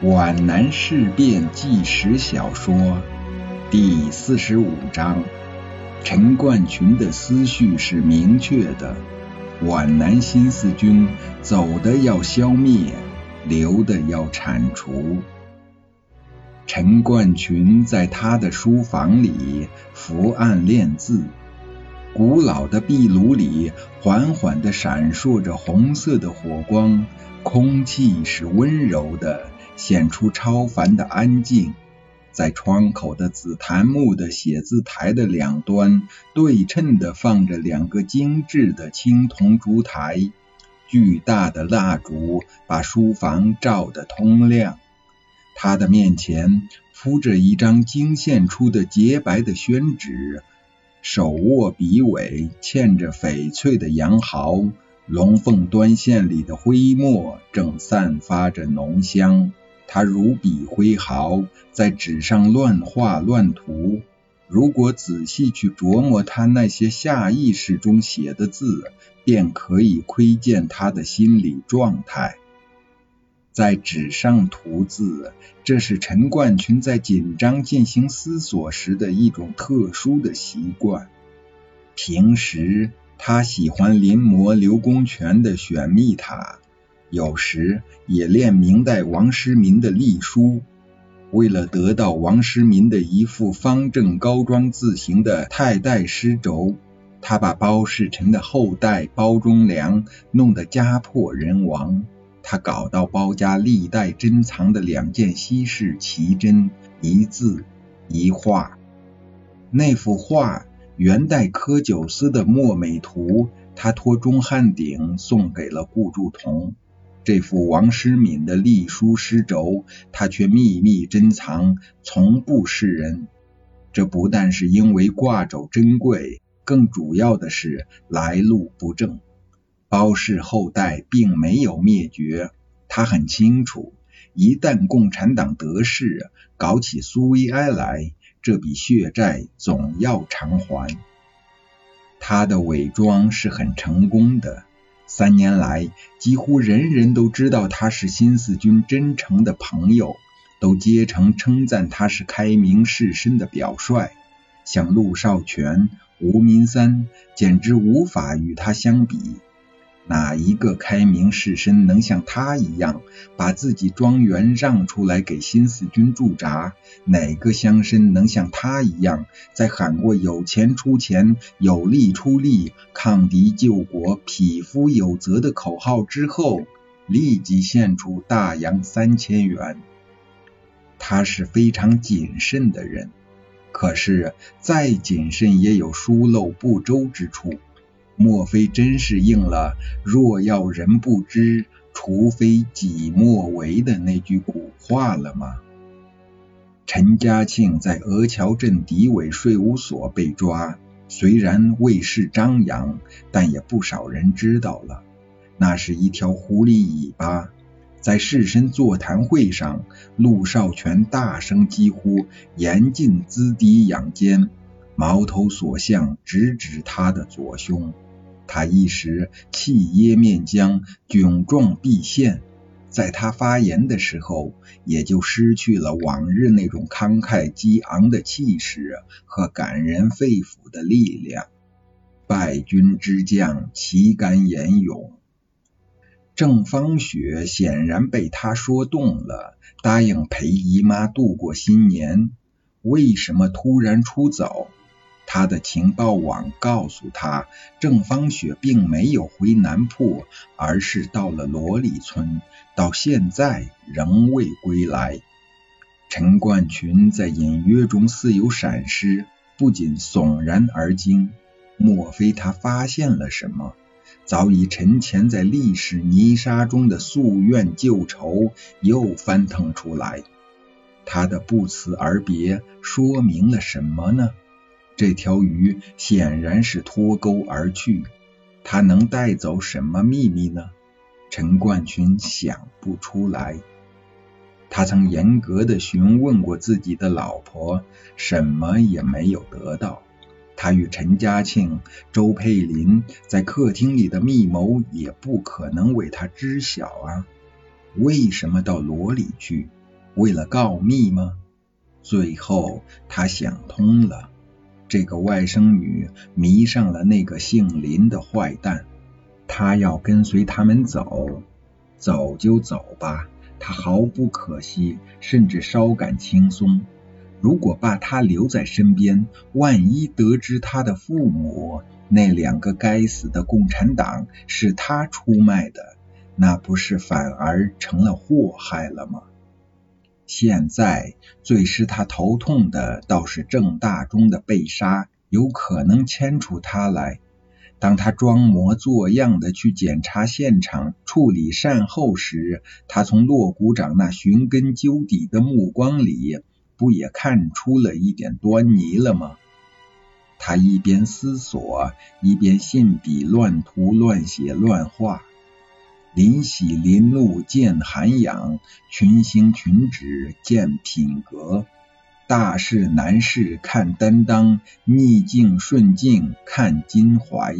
皖南事变纪实小说第四十五章：陈冠群的思绪是明确的，皖南新四军走的要消灭，留的要铲除。陈冠群在他的书房里伏案练字，古老的壁炉里缓缓的闪烁着红色的火光，空气是温柔的。显出超凡的安静，在窗口的紫檀木的写字台的两端，对称的放着两个精致的青铜烛台，巨大的蜡烛把书房照得通亮。他的面前铺着一张精现出的洁白的宣纸，手握笔尾，嵌着翡翠的羊毫，龙凤端线里的灰墨正散发着浓香。他如笔挥毫，在纸上乱画乱涂。如果仔细去琢磨他那些下意识中写的字，便可以窥见他的心理状态。在纸上涂字，这是陈冠群在紧张进行思索时的一种特殊的习惯。平时他喜欢临摹刘公权的选密塔。有时也练明代王师民的隶书，为了得到王师民的一副方正高庄字形的太代诗轴，他把包世臣的后代包忠良弄得家破人亡。他搞到包家历代珍藏的两件稀世奇珍，一字一画。那幅画元代柯九思的《墨美图》，他托钟汉鼎送给了顾祝同。这幅王师敏的隶书诗轴，他却秘密珍藏，从不示人。这不但是因为挂轴珍贵，更主要的是来路不正。包氏后代并没有灭绝，他很清楚，一旦共产党得势，搞起苏维埃来，这笔血债总要偿还。他的伪装是很成功的。三年来，几乎人人都知道他是新四军真诚的朋友，都竭诚称赞他是开明士绅的表率。像陆少全、吴民三，简直无法与他相比。哪一个开明士绅能像他一样把自己庄园让出来给新四军驻扎？哪个乡绅能像他一样，在喊过“有钱出钱，有力出力，抗敌救国，匹夫有责”的口号之后，立即献出大洋三千元？他是非常谨慎的人，可是再谨慎也有疏漏不周之处。莫非真是应了“若要人不知，除非己莫为”的那句古话了吗？陈家庆在鹅桥镇敌伪税务所被抓，虽然未事张扬，但也不少人知道了。那是一条狐狸尾巴。在士绅座谈会上，陆少全大声疾呼：“严禁资敌养奸！”矛头所向，直指他的左胸。他一时气噎面僵，窘状毕现。在他发言的时候，也就失去了往日那种慷慨激昂的气势和感人肺腑的力量。败军之将，岂敢言勇？郑芳雪显然被他说动了，答应陪姨妈度过新年。为什么突然出走？他的情报网告诉他，郑芳雪并没有回南铺，而是到了罗里村，到现在仍未归来。陈冠群在隐约中似有闪失，不仅悚然而惊。莫非他发现了什么？早已沉潜在历史泥沙中的夙愿旧仇又翻腾出来。他的不辞而别说明了什么呢？这条鱼显然是脱钩而去，它能带走什么秘密呢？陈冠群想不出来。他曾严格的询问过自己的老婆，什么也没有得到。他与陈嘉庆、周佩林在客厅里的密谋也不可能为他知晓啊。为什么到罗里去？为了告密吗？最后他想通了，这个外甥女迷上了那个姓林的坏蛋，她要跟随他们走，走就走吧，她毫不可惜，甚至稍感轻松。如果把他留在身边，万一得知他的父母那两个该死的共产党是他出卖的，那不是反而成了祸害了吗？现在最使他头痛的，倒是郑大中的被杀，有可能牵出他来。当他装模作样的去检查现场、处理善后时，他从骆股长那寻根究底的目光里。不也看出了一点端倪了吗？他一边思索，一边信笔乱涂、乱写、乱画。临喜临怒见涵养，群星群止见品格。大事难事看担当，逆境顺境看襟怀。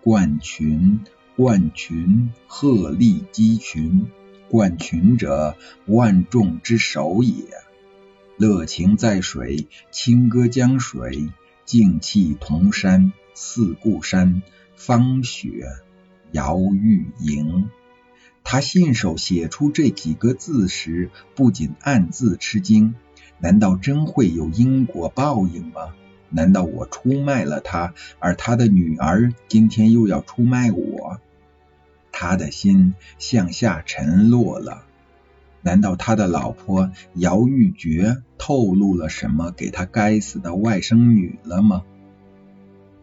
冠群，冠群，鹤立鸡群。冠群者，万众之首也。乐情在水，清歌江水，静气同山，四顾山，芳雪摇玉莹。他信手写出这几个字时，不仅暗自吃惊：难道真会有因果报应吗？难道我出卖了他，而他的女儿今天又要出卖我？他的心向下沉落了。难道他的老婆姚玉珏透露了什么给他该死的外甥女了吗？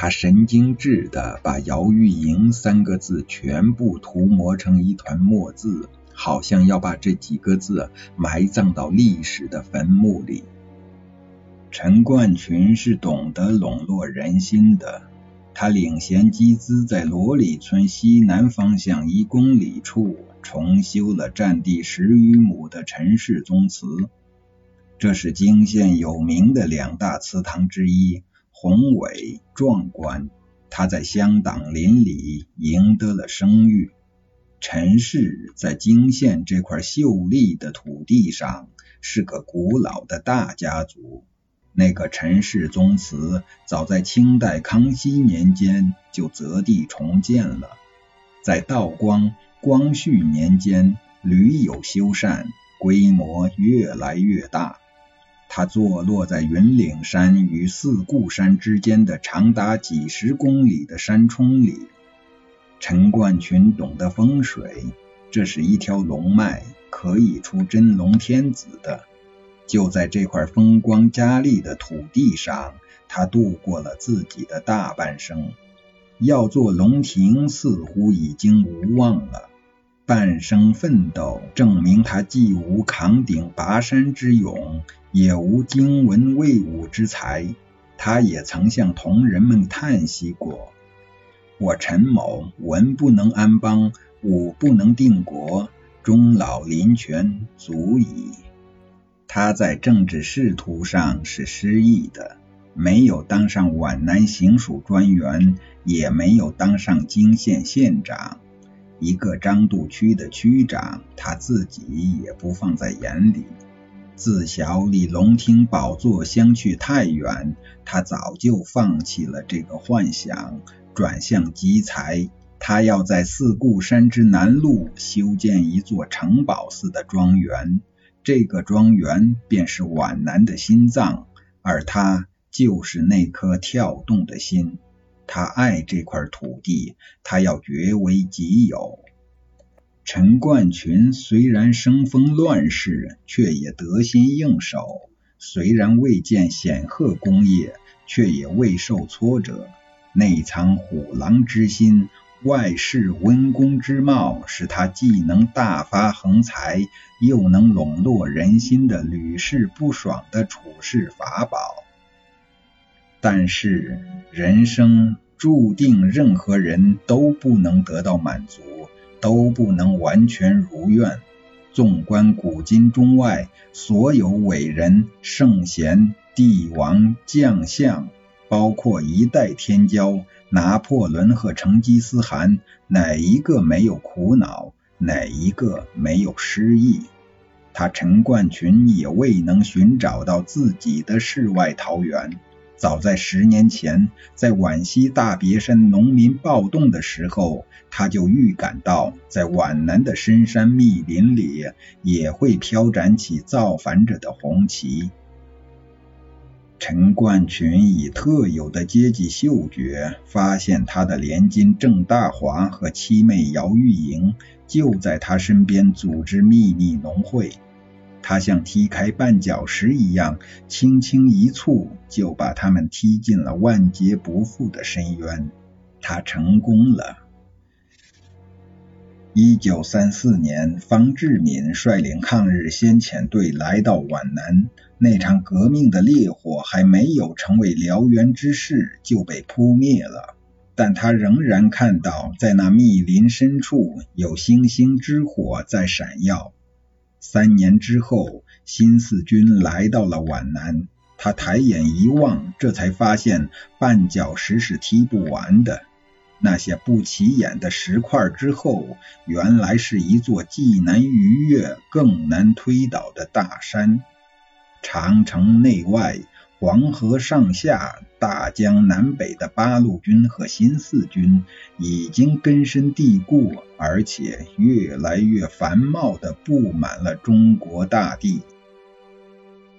他神经质的把姚玉莹三个字全部涂抹成一团墨字，好像要把这几个字埋葬到历史的坟墓里。陈冠群是懂得笼络人心的，他领衔集资在罗里村西南方向一公里处。重修了占地十余亩的陈氏宗祠，这是泾县有名的两大祠堂之一，宏伟壮观。他在乡党邻里赢得了声誉。陈氏在泾县这块秀丽的土地上是个古老的大家族。那个陈氏宗祠早在清代康熙年间就择地重建了，在道光。光绪年间屡有修缮，规模越来越大。它坐落在云岭山与四顾山之间的长达几十公里的山冲里。陈冠群懂得风水，这是一条龙脉，可以出真龙天子的。就在这块风光佳丽的土地上，他度过了自己的大半生。要做龙庭，似乎已经无望了。半生奋斗，证明他既无扛鼎拔山之勇，也无经文卫武之才。他也曾向同仁们叹息过：“我陈某文不能安邦，武不能定国，终老临泉足矣。”他在政治仕途上是失意的，没有当上皖南行署专员，也没有当上泾县县长。一个张渡区的区长，他自己也不放在眼里。自小离龙庭宝座相去太远，他早就放弃了这个幻想，转向集财。他要在四顾山之南麓修建一座城堡似的庄园，这个庄园便是皖南的心脏，而他就是那颗跳动的心。他爱这块土地，他要据为己有。陈冠群虽然生逢乱世，却也得心应手；虽然未见显赫功业，却也未受挫折。内藏虎狼之心，外饰温公之貌，使他既能大发横财，又能笼络人心的屡试不爽的处事法宝。但是人生。注定任何人都不能得到满足，都不能完全如愿。纵观古今中外，所有伟人、圣贤、帝王、将相，包括一代天骄拿破仑和成吉思汗，哪一个没有苦恼？哪一个没有失意？他陈冠群也未能寻找到自己的世外桃源。早在十年前，在皖西大别山农民暴动的时候，他就预感到，在皖南的深山密林里，也会飘展起造反者的红旗。陈冠群以特有的阶级嗅觉，发现他的连襟郑大华和七妹姚玉莹就在他身边组织秘密农会。他像踢开绊脚石一样，轻轻一蹴，就把他们踢进了万劫不复的深渊。他成功了。一九三四年，方志敏率领抗日先遣队来到皖南，那场革命的烈火还没有成为燎原之势，就被扑灭了。但他仍然看到，在那密林深处，有星星之火在闪耀。三年之后，新四军来到了皖南。他抬眼一望，这才发现绊脚石是踢不完的。那些不起眼的石块之后，原来是一座既难逾越更难推倒的大山。长城内外。黄河上下、大江南北的八路军和新四军已经根深蒂固，而且越来越繁茂的布满了中国大地。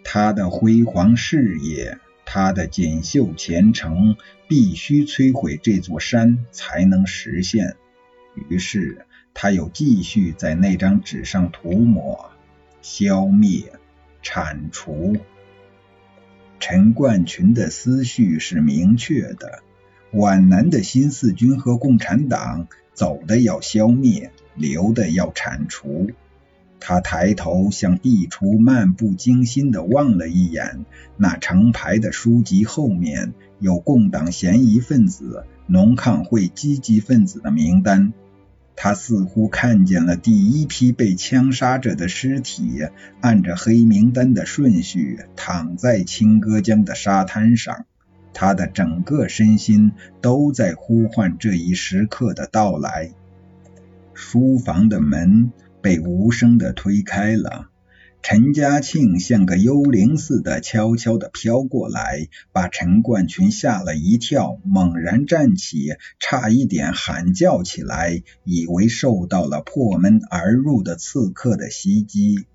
他的辉煌事业，他的锦绣前程，必须摧毁这座山才能实现。于是，他又继续在那张纸上涂抹、消灭、铲除。陈冠群的思绪是明确的：皖南的新四军和共产党走的要消灭，留的要铲除。他抬头向壁橱漫不经心地望了一眼，那成排的书籍后面有共党嫌疑分子、农抗会积极分子的名单。他似乎看见了第一批被枪杀者的尸体，按着黑名单的顺序躺在青歌江的沙滩上。他的整个身心都在呼唤这一时刻的到来。书房的门被无声的推开了。陈嘉庆像个幽灵似的悄悄地飘过来，把陈冠群吓了一跳，猛然站起，差一点喊叫起来，以为受到了破门而入的刺客的袭击。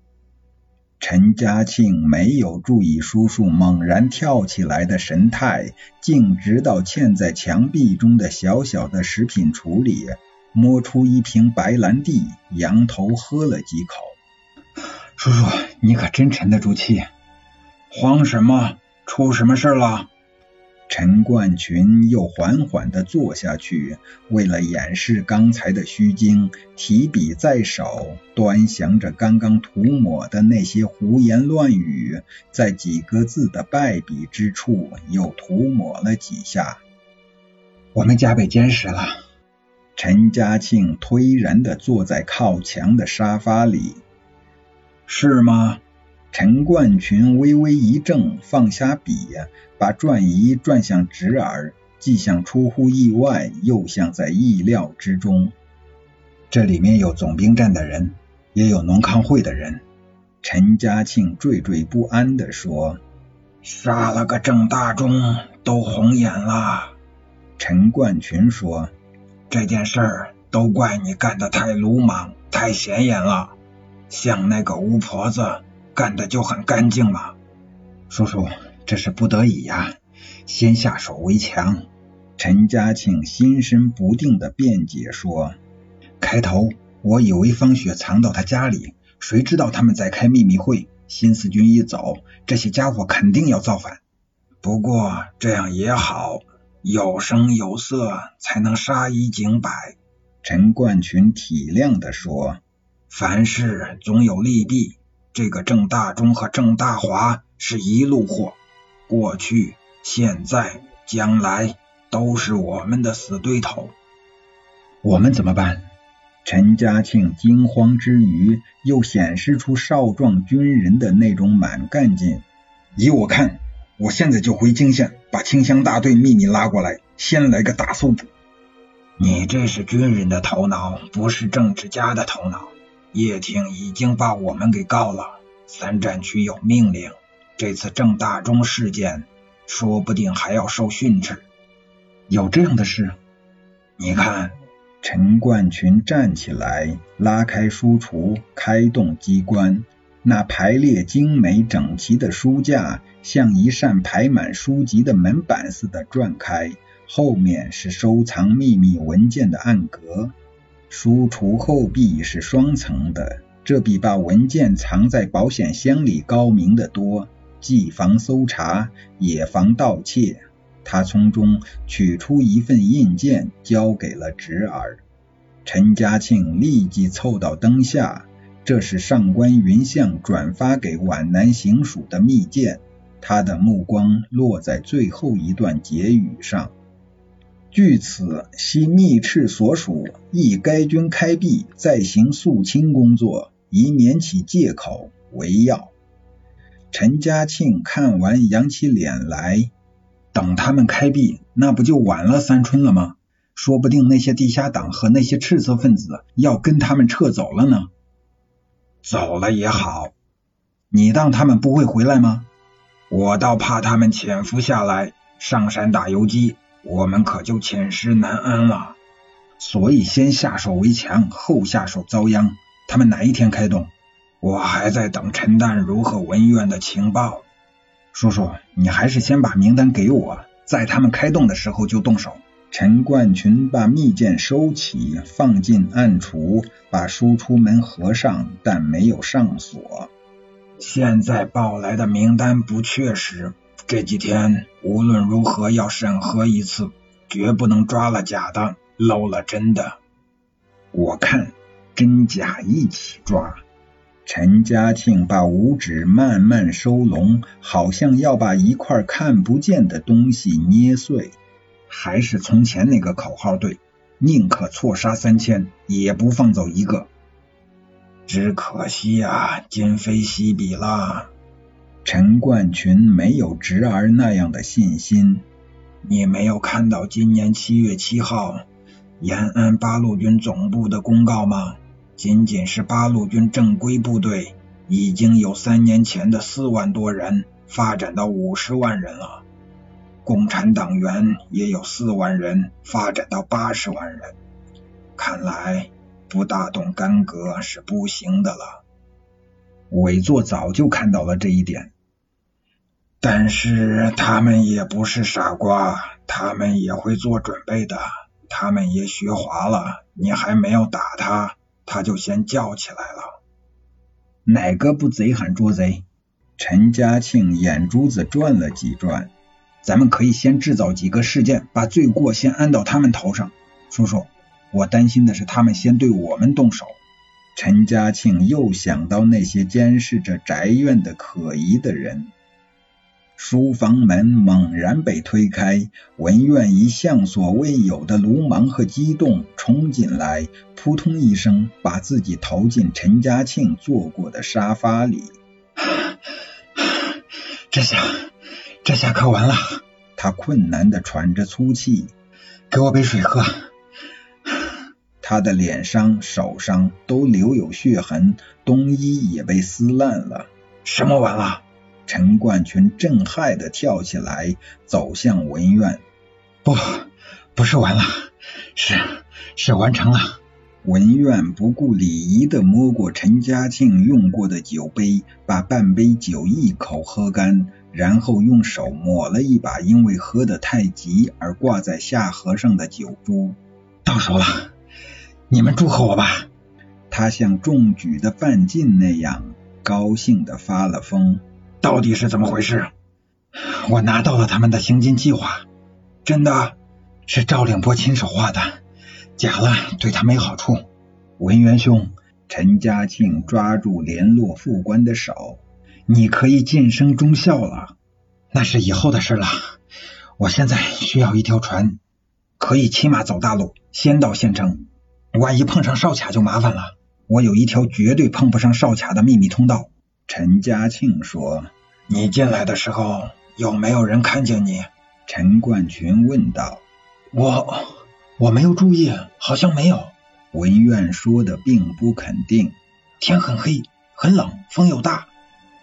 陈嘉庆没有注意叔叔猛然跳起来的神态，径直到嵌在墙壁中的小小的食品橱里，摸出一瓶白兰地，仰头喝了几口。叔叔，你可真沉得住气！慌什么？出什么事了？陈冠群又缓缓地坐下去，为了掩饰刚才的虚惊，提笔在手，端详着刚刚涂抹的那些胡言乱语，在几个字的败笔之处又涂抹了几下。我们家被监视了。陈嘉庆颓然地坐在靠墙的沙发里。是吗？陈冠群微微一怔，放下笔，把转移转向侄儿，既像出乎意外，又像在意料之中。这里面有总兵站的人，也有农康会的人。陈嘉庆惴惴不安地说：“杀了个郑大忠，都红眼了。”陈冠群说：“这件事儿都怪你干的太鲁莽，太显眼了。”像那个巫婆子干的就很干净嘛，叔叔，这是不得已呀，先下手为强。陈嘉庆心神不定的辩解说：“开头我以为方雪藏到他家里，谁知道他们在开秘密会，新四军一走，这些家伙肯定要造反。不过这样也好，有声有色，才能杀一儆百。”陈冠群体谅的说。凡事总有利弊，这个郑大忠和郑大华是一路货，过去、现在、将来都是我们的死对头。我们怎么办？陈嘉庆惊慌之余，又显示出少壮军人的那种满干劲。依我看，我现在就回泾县，把清乡大队秘密拉过来，先来个大搜捕。你这是军人的头脑，不是政治家的头脑。叶挺已经把我们给告了。三战区有命令，这次郑大中事件，说不定还要受训斥。有这样的事？你看。陈冠群站起来，拉开书橱，开动机关。那排列精美整齐的书架，像一扇排满书籍的门板似的转开，后面是收藏秘密文件的暗格。书橱后壁是双层的，这比把文件藏在保险箱里高明的多，既防搜查，也防盗窃。他从中取出一份印件，交给了侄儿陈家庆，立即凑到灯下。这是上官云相转发给皖南行署的密件。他的目光落在最后一段结语上：“据此，系密敕所属，亦该军开闭，再行肃清工作，以免起借口为要。”陈家庆看完，扬起脸来。等他们开闭，那不就晚了三春了吗？说不定那些地下党和那些赤色分子要跟他们撤走了呢。走了也好，你当他们不会回来吗？我倒怕他们潜伏下来，上山打游击，我们可就寝食难安了。所以先下手为强，后下手遭殃。他们哪一天开动？我还在等陈淡如和文苑的情报。叔叔，你还是先把名单给我，在他们开动的时候就动手。陈冠群把密件收起，放进暗橱，把输出门合上，但没有上锁。现在报来的名单不确实，这几天无论如何要审核一次，绝不能抓了假的，漏了真的。我看真假一起抓。陈家庆把五指慢慢收拢，好像要把一块看不见的东西捏碎。还是从前那个口号对，宁可错杀三千，也不放走一个。只可惜呀，今非昔比了。陈冠群没有侄儿那样的信心。你没有看到今年七月七号延安八路军总部的公告吗？仅仅是八路军正规部队，已经有三年前的四万多人发展到五十万人了。共产党员也有四万人发展到八十万人。看来不大动干戈是不行的了。委座早就看到了这一点，但是他们也不是傻瓜，他们也会做准备的，他们也学滑了。你还没有打他。他就先叫起来了。哪个不贼喊捉贼？陈家庆眼珠子转了几转。咱们可以先制造几个事件，把罪过先安到他们头上。叔叔，我担心的是他们先对我们动手。陈家庆又想到那些监视着宅院的可疑的人。书房门猛然被推开，文苑以向所未有的鲁莽和激动冲进来，扑通一声把自己投进陈嘉庆坐过的沙发里。这下，这下可完了！他困难的喘着粗气，给我杯水喝。他的脸上、手上都留有血痕，冬衣也被撕烂了。什么完了？陈冠群震撼的跳起来，走向文苑。不，不是完了，是是完成了。文苑不顾礼仪的摸过陈嘉庆用过的酒杯，把半杯酒一口喝干，然后用手抹了一把因为喝得太急而挂在下颌上的酒珠。到手了，你们祝贺我吧。他像中举的范进那样高兴的发了疯。到底是怎么回事？我拿到了他们的行进计划，真的是赵令波亲手画的，假了对他没好处。文元兄，陈家庆抓住联络副官的手，你可以晋升中校了，那是以后的事了。我现在需要一条船，可以骑马走大路，先到县城。万一碰上哨卡就麻烦了。我有一条绝对碰不上哨卡的秘密通道。陈家庆说。你进来的时候有没有人看见你？陈冠群问道。我我没有注意，好像没有。文苑说的并不肯定。天很黑，很冷，风又大。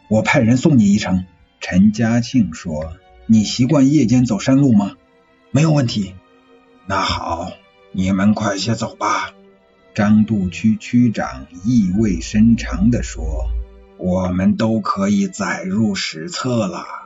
我派人送你一程。陈嘉庆说：“你习惯夜间走山路吗？”没有问题。那好，你们快些走吧。张渡区区长意味深长地说：“我们都可以载入史册了。”